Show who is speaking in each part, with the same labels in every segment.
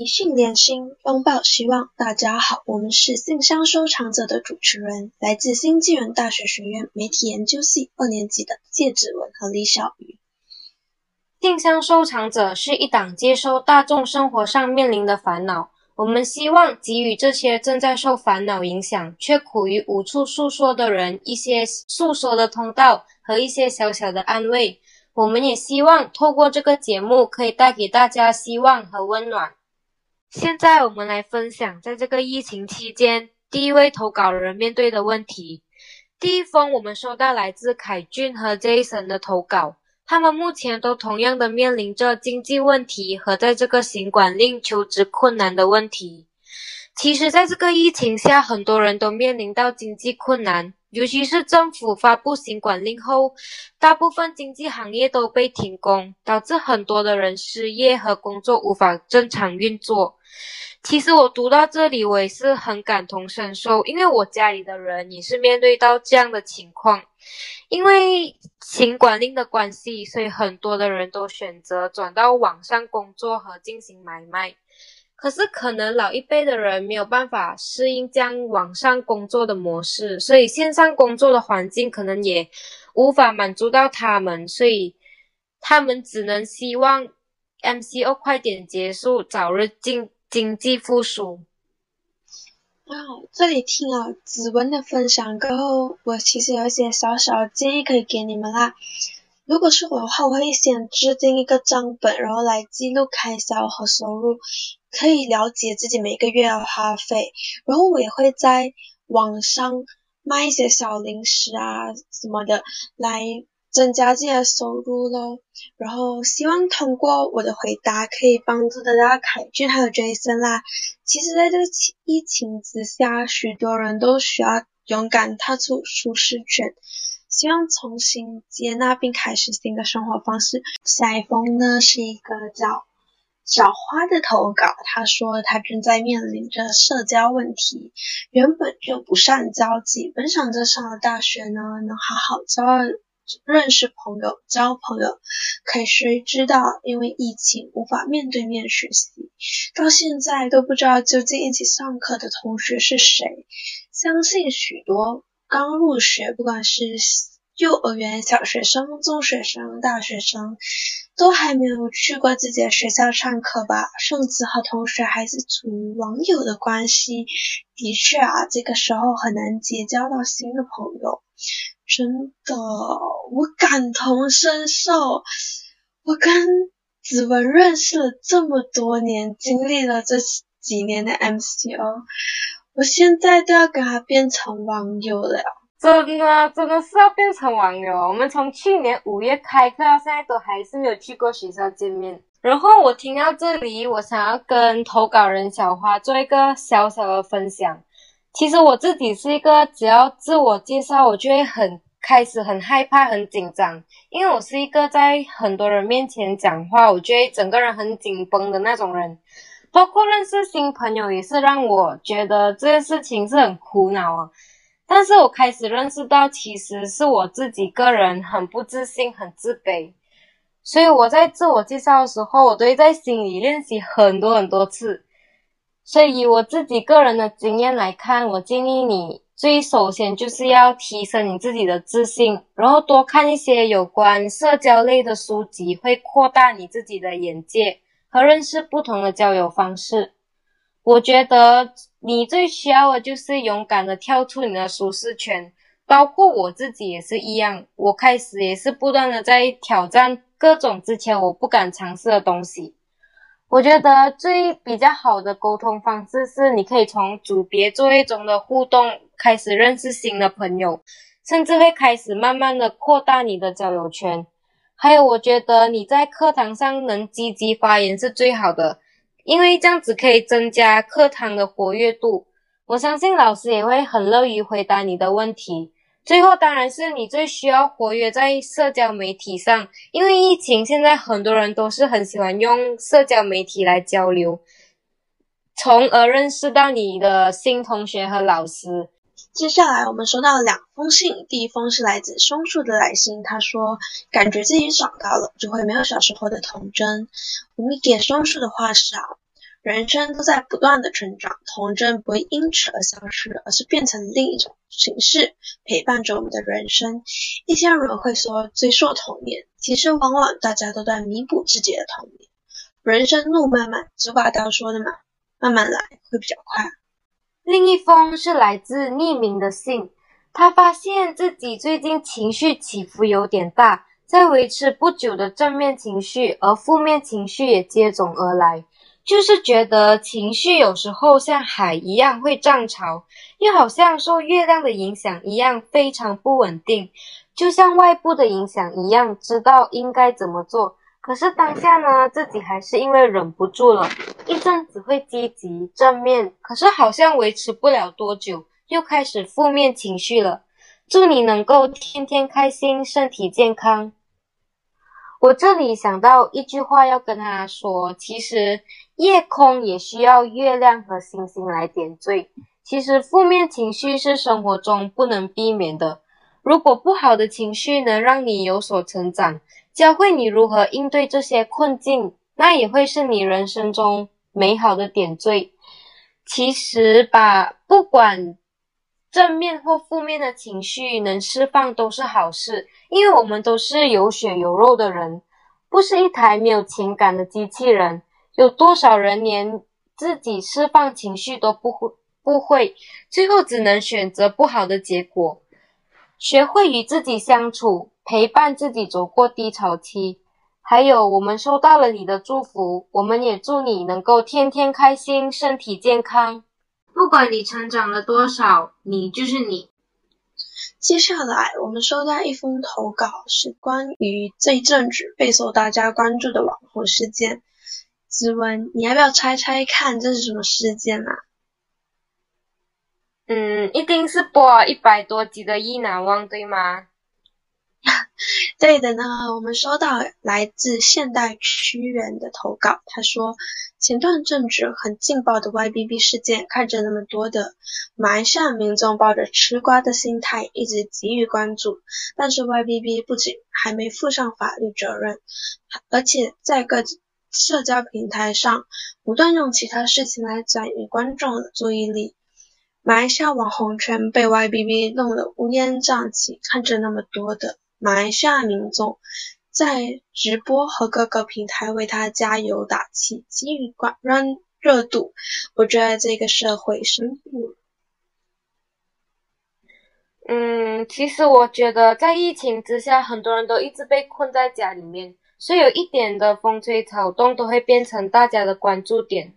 Speaker 1: 一讯连心，拥抱希望。大家好，我们是信箱收藏者的主持人，来自新纪元大学学院媒体研究系二年级的谢子文和李小鱼。
Speaker 2: 信箱收藏者是一档接收大众生活上面临的烦恼，我们希望给予这些正在受烦恼影响却苦于无处诉说的人一些诉说的通道和一些小小的安慰。我们也希望透过这个节目可以带给大家希望和温暖。现在我们来分享，在这个疫情期间，第一位投稿人面对的问题。第一封我们收到来自凯俊和 Jason 的投稿，他们目前都同样的面临着经济问题和在这个行管令求职困难的问题。其实，在这个疫情下，很多人都面临到经济困难，尤其是政府发布新管令后，大部分经济行业都被停工，导致很多的人失业和工作无法正常运作。其实我读到这里，我也是很感同身受，因为我家里的人也是面对到这样的情况。因为新管令的关系，所以很多的人都选择转到网上工作和进行买卖。可是可能老一辈的人没有办法适应这样网上工作的模式，所以线上工作的环境可能也无法满足到他们，所以他们只能希望 MCO 快点结束，早日进。经济复苏。
Speaker 1: 哦，这里听了子文的分享过后，我其实有一些小小的建议可以给你们啦。如果是我的话，我会先制定一个账本，然后来记录开销和收入，可以了解自己每个月要花费。然后我也会在网上卖一些小零食啊什么的来。增加自己的收入咯，然后希望通过我的回答可以帮助大家凯俊还有 Jason 啦。其实，在这个疫情之下，许多人都需要勇敢踏出舒适圈，希望重新接纳并开始新的生活方式。下一封呢是一个叫小花的投稿，她说她正在面临着社交问题，原本就不善交际，本想着上了大学呢能好好交。认识朋友、交朋友，可谁知道因为疫情无法面对面学习，到现在都不知道究竟一起上课的同学是谁。相信许多刚入学，不管是幼儿园小学生、中学生、大学生，都还没有去过自己的学校上课吧，甚至和同学还是处于网友的关系。的确啊，这个时候很难结交到新的朋友。真的，我感同身受。我跟子文认识了这么多年，经历了这几年的 MCO，我现在都要跟他变成网友了。
Speaker 2: 真的，真的是要变成网友。我们从去年五月开课到现在，都还是没有去过学校见面。然后我听到这里，我想要跟投稿人小花做一个小小的分享。其实我自己是一个，只要自我介绍，我就会很开始很害怕、很紧张，因为我是一个在很多人面前讲话，我就会整个人很紧绷的那种人。包括认识新朋友，也是让我觉得这件事情是很苦恼啊。但是我开始认识到，其实是我自己个人很不自信、很自卑，所以我在自我介绍的时候，我都会在心里练习很多很多次。所以，以我自己个人的经验来看，我建议你最首先就是要提升你自己的自信，然后多看一些有关社交类的书籍，会扩大你自己的眼界和认识不同的交友方式。我觉得你最需要的就是勇敢的跳出你的舒适圈，包括我自己也是一样，我开始也是不断的在挑战各种之前我不敢尝试的东西。我觉得最比较好的沟通方式是，你可以从组别作业中的互动开始认识新的朋友，甚至会开始慢慢的扩大你的交友圈。还有，我觉得你在课堂上能积极发言是最好的，因为这样子可以增加课堂的活跃度。我相信老师也会很乐于回答你的问题。最后当然是你最需要活跃在社交媒体上，因为疫情现在很多人都是很喜欢用社交媒体来交流，从而认识到你的新同学和老师。
Speaker 1: 接下来我们收到了两封信，第一封是来自松树的来信，他说感觉自己长大了，就会没有小时候的童真。我们给松树的话是啊。人生都在不断的成长，童真不会因此而消失，而是变成另一种形式，陪伴着我们的人生。一些人会说追溯童年，其实往往大家都在弥补自己的童年。人生路漫漫，俗话都说的嘛，慢慢来会比较快。
Speaker 2: 另一封是来自匿名的信，他发现自己最近情绪起伏有点大，在维持不久的正面情绪，而负面情绪也接踵而来。就是觉得情绪有时候像海一样会涨潮，又好像受月亮的影响一样非常不稳定，就像外部的影响一样，知道应该怎么做，可是当下呢，自己还是因为忍不住了，一阵子会积极正面，可是好像维持不了多久，又开始负面情绪了。祝你能够天天开心，身体健康。我这里想到一句话要跟他说，其实夜空也需要月亮和星星来点缀。其实负面情绪是生活中不能避免的。如果不好的情绪能让你有所成长，教会你如何应对这些困境，那也会是你人生中美好的点缀。其实吧不管。正面或负面的情绪能释放都是好事，因为我们都是有血有肉的人，不是一台没有情感的机器人。有多少人连自己释放情绪都不会，不会，最后只能选择不好的结果。学会与自己相处，陪伴自己走过低潮期。还有，我们收到了你的祝福，我们也祝你能够天天开心，身体健康。不管你成长了多少，你就是你。
Speaker 1: 接下来，我们收到一封投稿，是关于这一阵子备受大家关注的网红事件。子文，你要不要猜猜看这是什么事件啊？
Speaker 2: 嗯，一定是播一百多集的《意难忘》，对吗？
Speaker 1: 对的呢，我们收到来自现代屈原的投稿，他说。前段政治很劲爆的 YBB 事件，看着那么多的马来西亚民众抱着吃瓜的心态一直给予关注，但是 YBB 不仅还没负上法律责任，而且在各社交平台上不断用其他事情来转移观众的注意力。马来西亚网红圈被 YBB 弄得乌烟瘴气，看着那么多的马来西亚民众。在直播和各个平台为他加油打气，给予广让热度。我觉得这个社会深不。
Speaker 2: 嗯，其实我觉得在疫情之下，很多人都一直被困在家里面，所以有一点的风吹草动都会变成大家的关注点。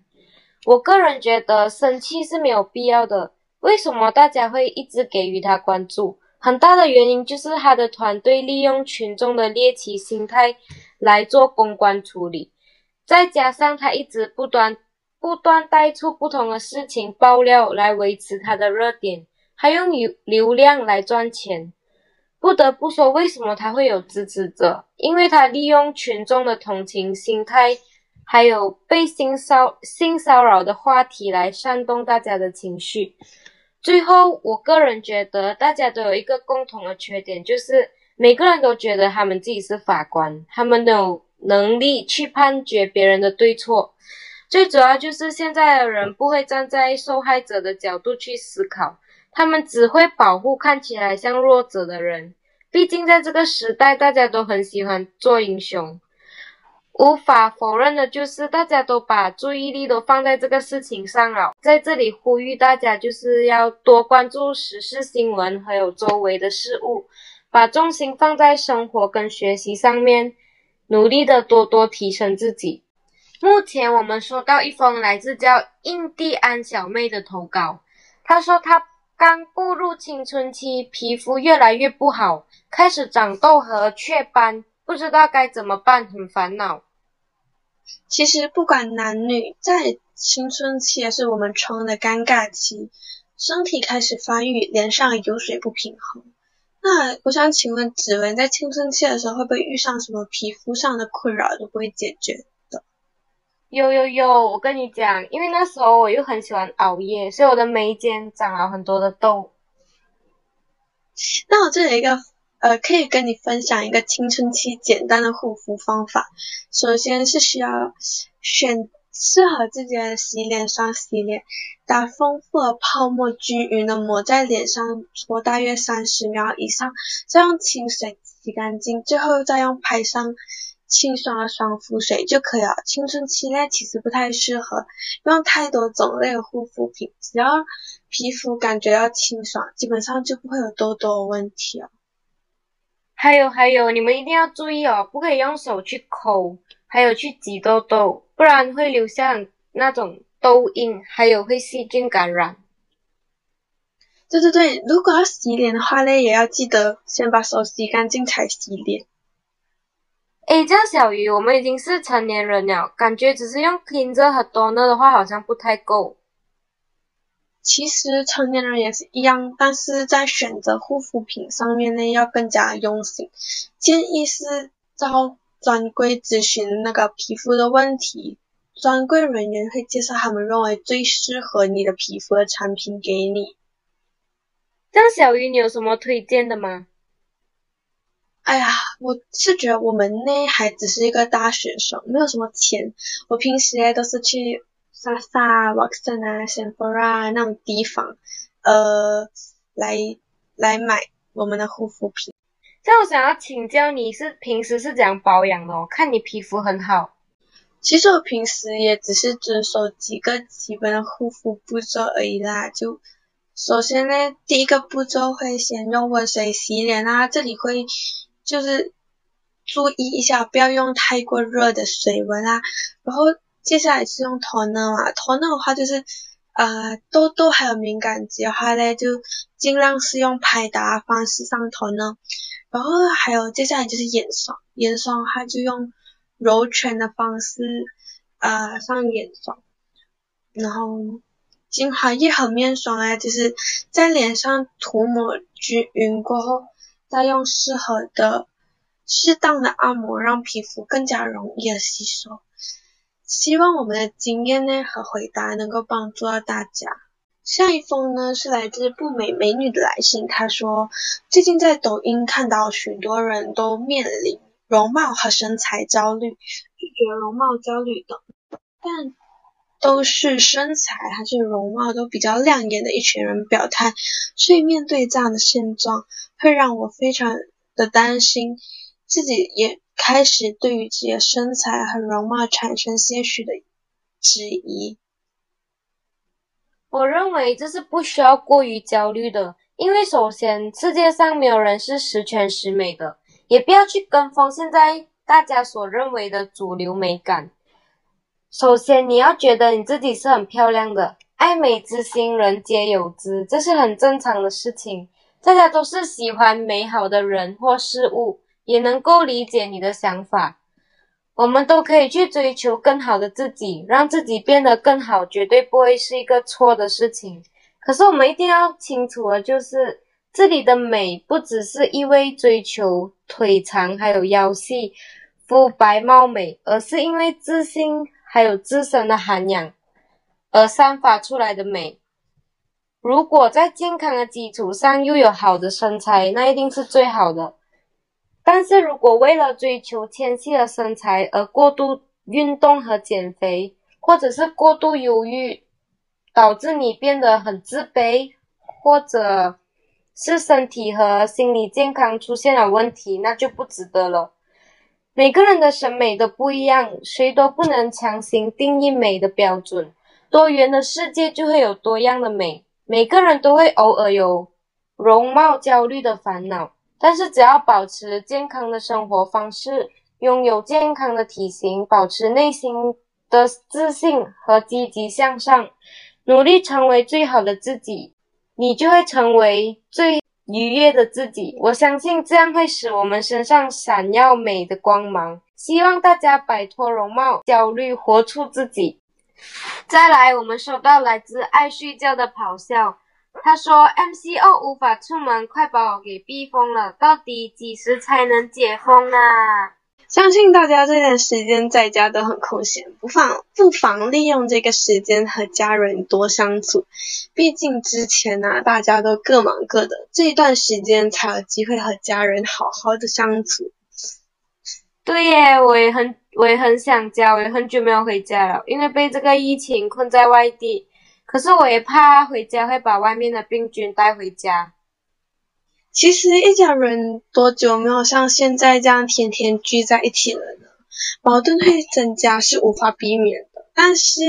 Speaker 2: 我个人觉得生气是没有必要的。为什么大家会一直给予他关注？很大的原因就是他的团队利用群众的猎奇心态来做公关处理，再加上他一直不断不断带出不同的事情爆料来维持他的热点，还用流流量来赚钱。不得不说，为什么他会有支持者？因为他利用群众的同情心态，还有被性骚性骚扰的话题来煽动大家的情绪。最后，我个人觉得大家都有一个共同的缺点，就是每个人都觉得他们自己是法官，他们有能力去判决别人的对错。最主要就是现在的人不会站在受害者的角度去思考，他们只会保护看起来像弱者的人。毕竟在这个时代，大家都很喜欢做英雄。无法否认的就是，大家都把注意力都放在这个事情上了。在这里呼吁大家，就是要多关注时事新闻，还有周围的事物，把重心放在生活跟学习上面，努力的多多提升自己。目前我们收到一封来自叫印第安小妹的投稿，她说她刚步入青春期，皮肤越来越不好，开始长痘和雀斑。不知道该怎么办，很烦恼。
Speaker 1: 其实不管男女，在青春期也是我们称的尴尬期，身体开始发育，脸上油水不平衡。那我想请问子文，在青春期的时候会不会遇上什么皮肤上的困扰都不会解决的？
Speaker 2: 有有有，我跟你讲，因为那时候我又很喜欢熬夜，所以我的眉间长了很多的痘。
Speaker 1: 那我这里一个。呃，可以跟你分享一个青春期简单的护肤方法。首先是需要选适合自己的洗脸霜洗脸，把丰富的泡沫均匀的抹在脸上，搓大约三十秒以上，再用清水洗干净，最后再用拍上清爽的爽肤水就可以了。青春期呢，其实不太适合用太多种类的护肤品，只要皮肤感觉到清爽，基本上就不会有痘痘的问题哦。
Speaker 2: 还有还有，你们一定要注意哦，不可以用手去抠，还有去挤痘痘。不然会留下那种痘印，还有会细菌感染。
Speaker 1: 对对对，如果要洗脸的话呢，也要记得先把手洗干净才洗脸。
Speaker 2: 诶，这样小鱼，我们已经是成年人了，感觉只是用 cleanser 和 toner 的话好像不太够。
Speaker 1: 其实成年人也是一样，但是在选择护肤品上面呢，要更加用心。建议是照。专柜咨询那个皮肤的问题，专柜人员会介绍他们认为最适合你的皮肤的产品给你。
Speaker 2: 这样小鱼，你有什么推荐的吗？
Speaker 1: 哎呀，我是觉得我们呢还只是一个大学生，没有什么钱。我平时呢都是去莎莎、沃克森啊、Sephora 那种地方，呃，来来买我们的护肤品。
Speaker 2: 那我想要请教你是平时是怎样保养的哦？看你皮肤很好。
Speaker 1: 其实我平时也只是遵守几个基本的护肤步骤而已啦。就首先呢，第一个步骤会先用温水洗脸啊，这里会就是注意一下，不要用太过热的水温啊。然后接下来是用 toner 嘛，toner 的话就是呃痘痘还有敏感肌的话呢，就尽量是用拍打方式上 toner。然后还有接下来就是眼霜，眼霜的话就用揉拳的方式呃上眼霜，然后精华液和面霜呢，就是在脸上涂抹均匀过后，再用适合的适当的按摩，让皮肤更加容易的吸收。希望我们的经验呢和回答能够帮助到大家。下一封呢是来自不美美女的来信，她说最近在抖音看到许多人都面临容貌和身材焦虑，拒绝容貌焦虑等，但都是身材还是容貌都比较亮眼的一群人表态，所以面对这样的现状，会让我非常的担心，自己也开始对于自己的身材和容貌产生些许的质疑。
Speaker 2: 我认为这是不需要过于焦虑的，因为首先世界上没有人是十全十美的，也不要去跟风现在大家所认为的主流美感。首先你要觉得你自己是很漂亮的，爱美之心人皆有之，这是很正常的事情。大家都是喜欢美好的人或事物，也能够理解你的想法。我们都可以去追求更好的自己，让自己变得更好，绝对不会是一个错的事情。可是我们一定要清楚的就是，这里的美不只是一味追求腿长还有腰细、肤白貌美，而是因为自信还有自身的涵养而散发出来的美。如果在健康的基础上又有好的身材，那一定是最好的。但是如果为了追求纤细的身材而过度运动和减肥，或者是过度忧郁，导致你变得很自卑，或者是身体和心理健康出现了问题，那就不值得了。每个人的审美都不一样，谁都不能强行定义美的标准。多元的世界就会有多样的美，每个人都会偶尔有容貌焦虑的烦恼。但是只要保持健康的生活方式，拥有健康的体型，保持内心的自信和积极向上，努力成为最好的自己，你就会成为最愉悦的自己。我相信这样会使我们身上闪耀美的光芒。希望大家摆脱容貌焦虑，活出自己。再来，我们收到来自爱睡觉的咆哮。他说：“MCO 无法出门，快把我给逼疯了。到底几时才能解封啊？”
Speaker 1: 相信大家这段时间在家都很空闲，不妨不妨利用这个时间和家人多相处。毕竟之前呢，大家都各忙各的，这一段时间才有机会和家人好好的相处。
Speaker 2: 对耶，我也很我也很想家，我也很久没有回家了，因为被这个疫情困在外地。可是我也怕回家会把外面的病菌带回家。
Speaker 1: 其实一家人多久没有像现在这样天天聚在一起了呢？矛盾会增加是无法避免的，但是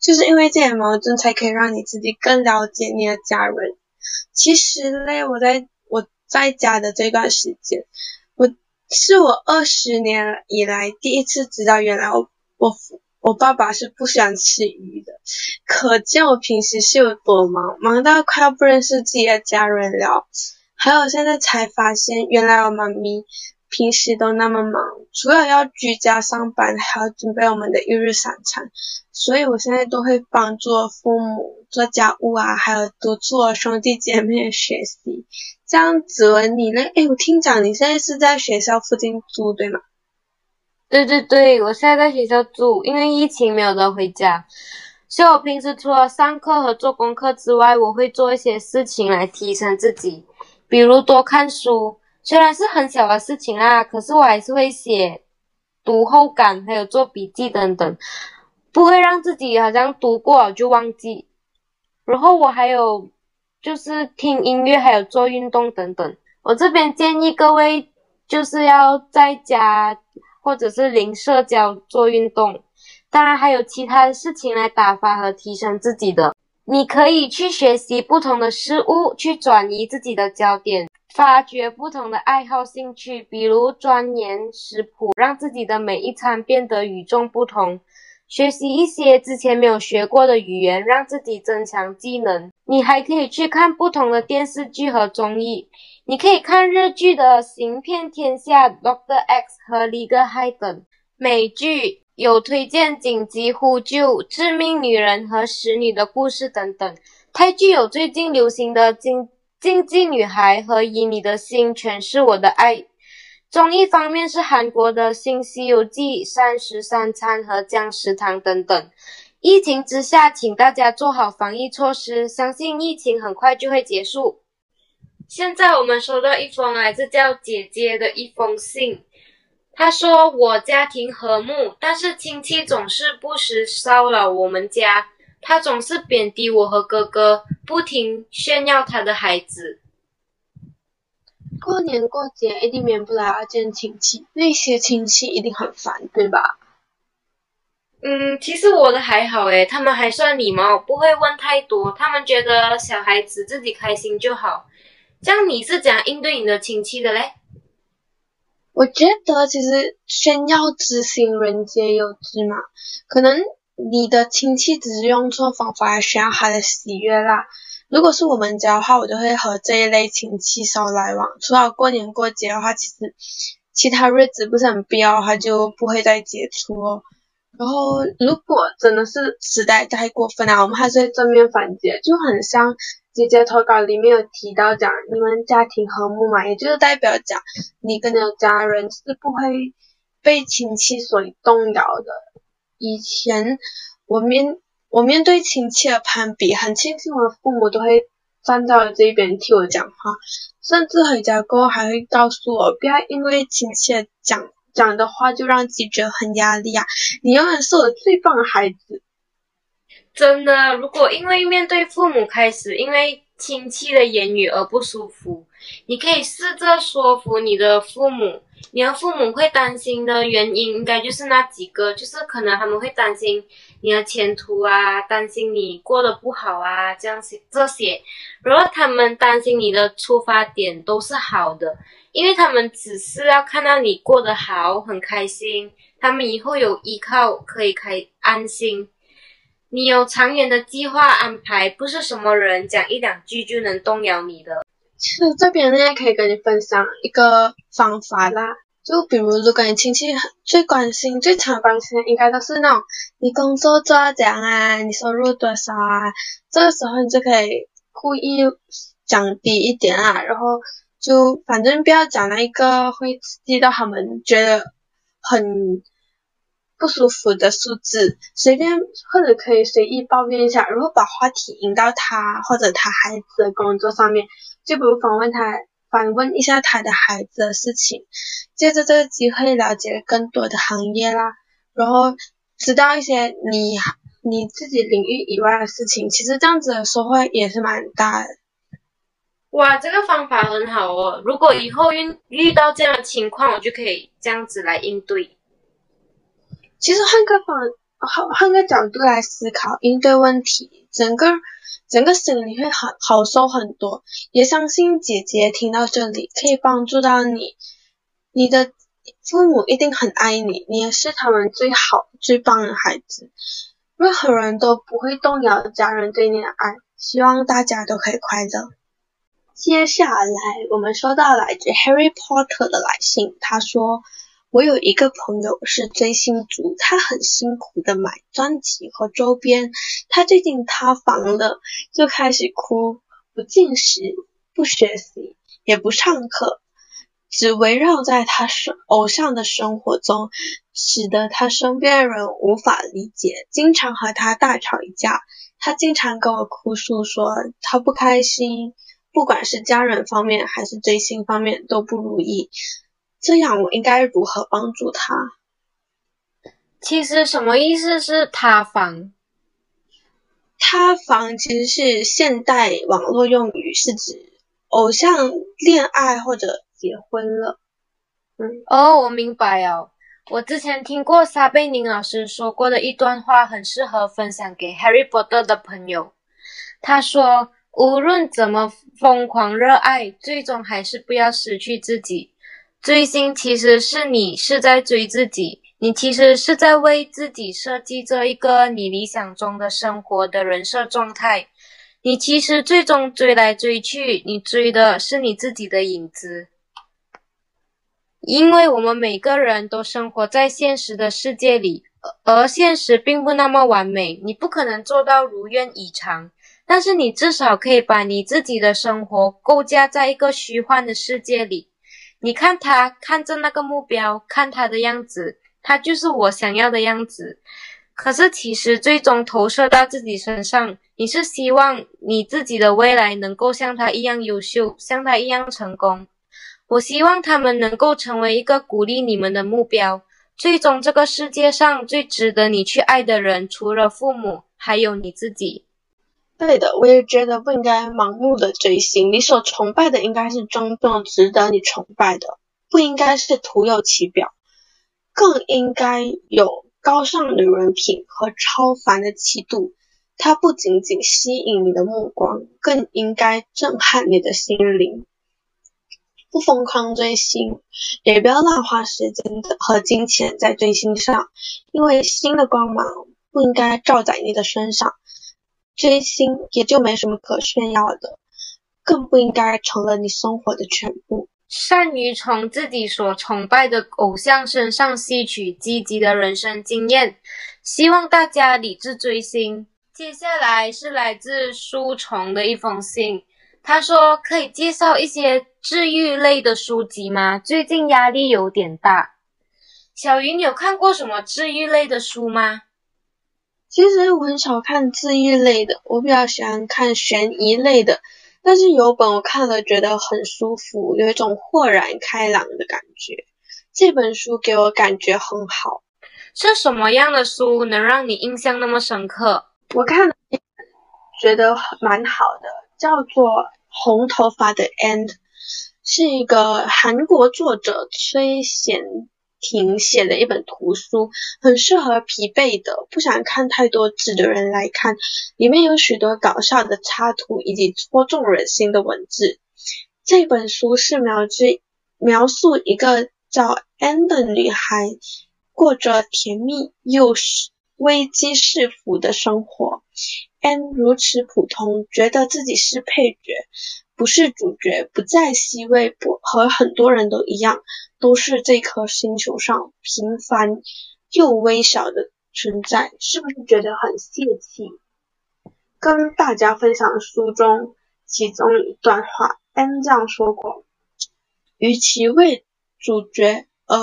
Speaker 1: 就是因为这些矛盾，才可以让你自己更了解你的家人。其实嘞，我在我在家的这段时间，我是我二十年以来第一次知道，原来我我我爸爸是不喜欢吃鱼的，可见我平时是有多忙，忙到快要不认识自己的家人了。还有现在才发现，原来我妈咪平时都那么忙，除了要居家上班，还要准备我们的一日三餐，所以我现在都会帮助父母做家务啊，还有督促兄弟姐妹学习。这样子你呢？哎，我听讲你现在是在学校附近住，对吗？
Speaker 2: 对对对，我现在在学校住，因为疫情没有得回家，所以我平时除了上课和做功课之外，我会做一些事情来提升自己。比如多看书，虽然是很小的事情啦，可是我还是会写读后感，还有做笔记等等，不会让自己好像读过了就忘记。然后我还有就是听音乐，还有做运动等等。我这边建议各位就是要在家或者是零社交做运动，当然还有其他的事情来打发和提升自己的。你可以去学习不同的事物，去转移自己的焦点，发掘不同的爱好兴趣，比如钻研食谱，让自己的每一餐变得与众不同；学习一些之前没有学过的语言，让自己增强技能。你还可以去看不同的电视剧和综艺，你可以看日剧的《行骗天下》、《Doctor X》和《Legal High》等美剧。有推荐紧急呼救、致命女人和使女的故事等等。泰剧有最近流行的《经禁忌女孩》和《以你的心诠释我的爱》。综艺方面是韩国的《新西游记》、《三十三餐》和《姜食堂》等等。疫情之下，请大家做好防疫措施，相信疫情很快就会结束。现在我们收到一封来自叫姐姐的一封信。她说：“我家庭和睦，但是亲戚总是不时骚扰我们家。她总是贬低我和哥哥，不停炫耀他的孩子。
Speaker 1: 过年过节一定免不了要见亲戚，那些亲戚一定很烦，对吧？”
Speaker 2: 嗯，其实我的还好诶，他们还算礼貌，不会问太多。他们觉得小孩子自己开心就好。这样你是怎样应对你的亲戚的嘞？
Speaker 1: 我觉得其实炫耀之心，人皆有之嘛。可能你的亲戚只是用错方法来炫耀他的喜悦啦。如果是我们家的话，我就会和这一类亲戚少来往。除了过年过节的话，其实其他日子不是很必要的话，就不会再接触哦。然后如果真的是实在太过分了，我们还是会正面反击，就很像。姐姐投稿里面有提到讲你们家庭和睦嘛，也就是代表讲你跟你的家人是不会被亲戚所动摇的。以前我面我面对亲戚的攀比，很庆幸我的父母都会站在我这一边替我讲话，甚至回家过后还会告诉我不要因为亲戚讲讲的话就让自己觉得很压力啊，你永远是我最棒的孩子。
Speaker 2: 真的，如果因为面对父母开始因为亲戚的言语而不舒服，你可以试着说服你的父母。你的父母会担心的原因，应该就是那几个，就是可能他们会担心你的前途啊，担心你过得不好啊，这样些这些。如果他们担心你的出发点都是好的，因为他们只是要看到你过得好，很开心，他们以后有依靠可以开安心。你有长远的计划安排，不是什么人讲一两句就能动摇你的。
Speaker 1: 其实这边呢，可以跟你分享一个方法啦，就比如如果你亲戚最关心、最常关心的，应该都是那种你工作做到怎样啊，你收入多少啊，这个时候你就可以故意降低一点啊，然后就反正不要讲那一个会刺激到他们觉得很。不舒服的数字，随便或者可以随意抱怨一下，如果把话题引到他或者他孩子的工作上面，就比如访问他反问一下他的孩子的事情，借着这个机会了解更多的行业啦，然后知道一些你你自己领域以外的事情，其实这样子的收获也是蛮大的。
Speaker 2: 哇，这个方法很好哦！如果以后遇遇到这样的情况，我就可以这样子来应对。
Speaker 1: 其实换个方，换换个角度来思考应对问题，整个整个心里会好好受很多。也相信姐姐听到这里可以帮助到你。你的父母一定很爱你，你也是他们最好最棒的孩子。任何人都不会动摇家人对你的爱。希望大家都可以快乐。接下来，我们收到来自 Harry Potter 的来信。他说：“我有一个朋友是追星族，他很辛苦的买专辑和周边。他最近塌房了，就开始哭，不进食，不学习，也不上课，只围绕在他生偶像的生活中，使得他身边人无法理解，经常和他大吵一架。他经常跟我哭诉说他不开心。”不管是家人方面还是追星方面都不如意，这样我应该如何帮助他？
Speaker 2: 其实什么意思是塌房？
Speaker 1: 塌房其实是现代网络用语，是指偶像恋爱或者结婚了。
Speaker 2: 嗯，哦，我明白哦。我之前听过撒贝宁老师说过的一段话，很适合分享给 Harry Potter 的朋友。他说。无论怎么疯狂热爱，最终还是不要失去自己。追星其实是你是在追自己，你其实是在为自己设计这一个你理想中的生活的人设状态。你其实最终追来追去，你追的是你自己的影子。因为我们每个人都生活在现实的世界里，而现实并不那么完美，你不可能做到如愿以偿。但是你至少可以把你自己的生活构架在一个虚幻的世界里。你看他看着那个目标，看他的样子，他就是我想要的样子。可是其实最终投射到自己身上，你是希望你自己的未来能够像他一样优秀，像他一样成功。我希望他们能够成为一个鼓励你们的目标。最终这个世界上最值得你去爱的人，除了父母，还有你自己。
Speaker 1: 对的，我也觉得不应该盲目的追星。你所崇拜的应该是真正值得你崇拜的，不应该是徒有其表，更应该有高尚的人品和超凡的气度。它不仅仅吸引你的目光，更应该震撼你的心灵。不疯狂追星，也不要乱花时间的和金钱在追星上，因为星的光芒不应该照在你的身上。追星也就没什么可炫耀的，更不应该成了你生活的全部。
Speaker 2: 善于从自己所崇拜的偶像身上吸取积极的人生经验，希望大家理智追星。接下来是来自书虫的一封信，他说可以介绍一些治愈类的书籍吗？最近压力有点大。小云有看过什么治愈类的书吗？
Speaker 1: 其实我很少看治愈类的，我比较喜欢看悬疑类的。但是有本我看了觉得很舒服，有一种豁然开朗的感觉。这本书给我感觉很好。
Speaker 2: 是什么样的书能让你印象那么深刻？
Speaker 1: 我看了觉得蛮好的，叫做《红头发的 End》，是一个韩国作者崔贤。挺写的一本图书，很适合疲惫的、不想看太多字的人来看。里面有许多搞笑的插图以及戳中人心的文字。这本书是描之描述一个叫安的女孩过着甜蜜又危机四伏的生活。安如此普通，觉得自己是配角，不是主角，不在 C 位，不和很多人都一样。都是这颗星球上平凡又微小的存在，是不是觉得很泄气？跟大家分享书中其中一段话，N 这样说过：与其为主角而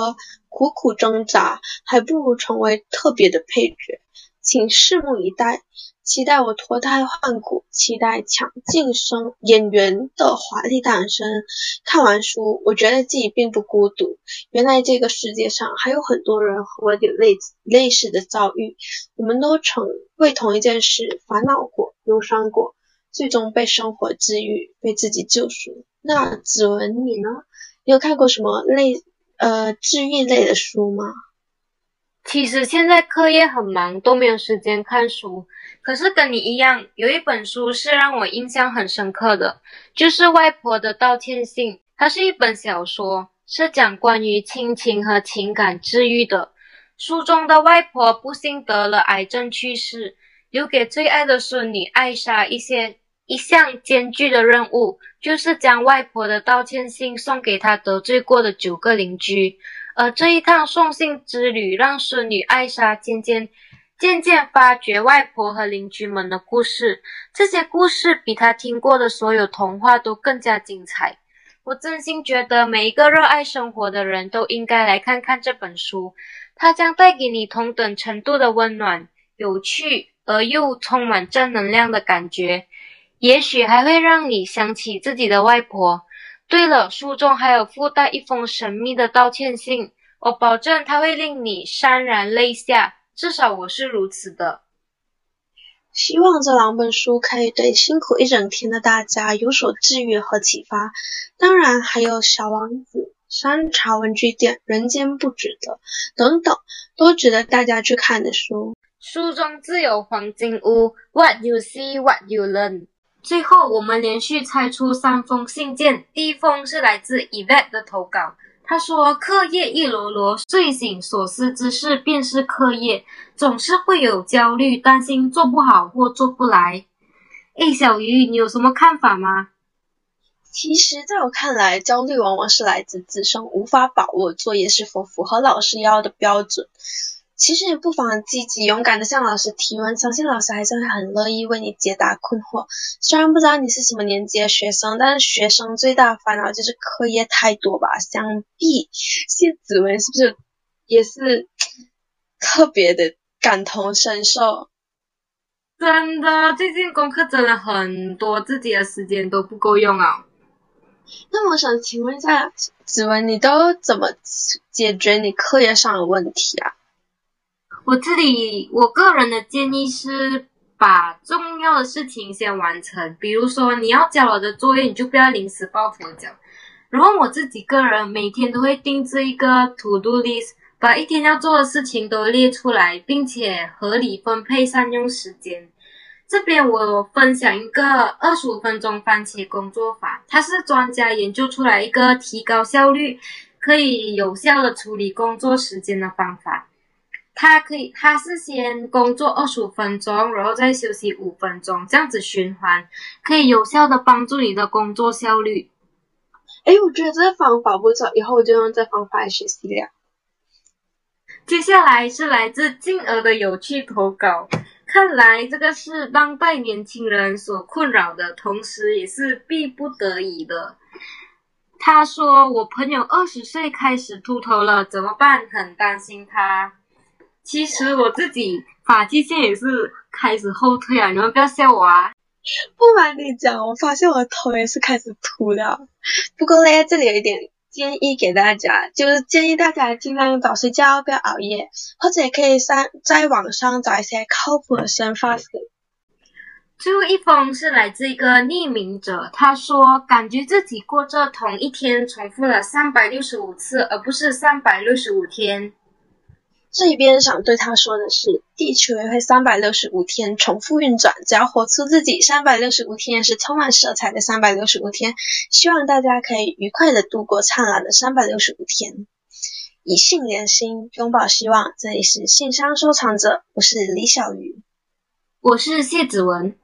Speaker 1: 苦苦挣扎，还不如成为特别的配角。请拭目以待。期待我脱胎换骨，期待抢镜生演员的华丽诞生。看完书，我觉得自己并不孤独。原来这个世界上还有很多人和我有类类似的遭遇，我们都曾为同一件事烦恼过、忧伤过，最终被生活治愈，被自己救赎。那子文你呢？你有看过什么类呃治愈类的书吗？
Speaker 2: 其实现在课业很忙，都没有时间看书。可是跟你一样，有一本书是让我印象很深刻的，就是《外婆的道歉信》。它是一本小说，是讲关于亲情和情感治愈的。书中的外婆不幸得了癌症去世，留给最爱的孙女艾莎一些一项艰巨的任务，就是将外婆的道歉信送给她得罪过的九个邻居。而这一趟送信之旅，让孙女艾莎渐渐、渐渐发觉外婆和邻居们的故事。这些故事比她听过的所有童话都更加精彩。我真心觉得，每一个热爱生活的人都应该来看看这本书。它将带给你同等程度的温暖、有趣而又充满正能量的感觉。也许还会让你想起自己的外婆。对了，书中还有附带一封神秘的道歉信，我保证它会令你潸然泪下，至少我是如此的。
Speaker 1: 希望这两本书可以对辛苦一整天的大家有所治愈和启发。当然，还有《小王子》《山茶文具店》《人间不值得》等等，都值得大家去看的书。
Speaker 2: 书中自有黄金屋，What you see, what you learn。最后，我们连续猜出三封信件。第一封是来自 Eve 的投稿，他说：“课业一箩箩，睡醒所思之事便是课业，总是会有焦虑，担心做不好或做不来。”哎，小鱼，你有什么看法吗？
Speaker 1: 其实，在我看来，焦虑往往是来自自身无法把握作业是否符合老师要的标准。其实也不妨积极勇敢的向老师提问，相信老师还是会很乐意为你解答困惑。虽然不知道你是什么年级的学生，但是学生最大的烦恼就是课业太多吧？想必谢子文是不是也是特别的感同身受？
Speaker 2: 真的，最近功课真的很多，自己的时间都不够用啊。
Speaker 1: 那我想请问一下子文，你都怎么解决你课业上的问题啊？
Speaker 2: 我这里，我个人的建议是把重要的事情先完成。比如说，你要交了的作业，你就不要临时抱佛脚。然后我自己个人每天都会定制一个 to do list，把一天要做的事情都列出来，并且合理分配善用时间。这边我分享一个二十五分钟番茄工作法，它是专家研究出来一个提高效率、可以有效的处理工作时间的方法。他可以，他是先工作二十五分钟，然后再休息五分钟，这样子循环，可以有效的帮助你的工作效率。
Speaker 1: 哎，我觉得这个方法不错，以后我就用这方法来学习了。
Speaker 2: 接下来是来自静儿的有趣投稿，看来这个是当代年轻人所困扰的，同时也是必不得已的。他说：“我朋友二十岁开始秃头了，怎么办？很担心他。”其实我自己发际线也是开始后退啊，你们不要笑我啊！
Speaker 1: 不瞒你讲，我发现我的头也是开始秃了。不过呢，这里有一点建议给大家，就是建议大家尽量早睡觉，不要熬夜，或者也可以上在网上找一些靠谱的生发水。
Speaker 2: 最后一封是来自一个匿名者，他说感觉自己过着同一天重复了三百六十五次，而不是三百六十五天。
Speaker 1: 这一边想对他说的是，地球也会三百六十五天重复运转，只要活出自己，三百六十五天是充满色彩的三百六十五天。希望大家可以愉快的度过灿烂的三百六十五天。以信连心，拥抱希望。这里是信箱收藏者，我是李小鱼，
Speaker 2: 我是谢子文。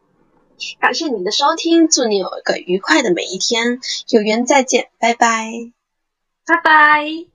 Speaker 1: 感谢你的收听，祝你有一个愉快的每一天。有缘再见，拜拜，
Speaker 2: 拜拜。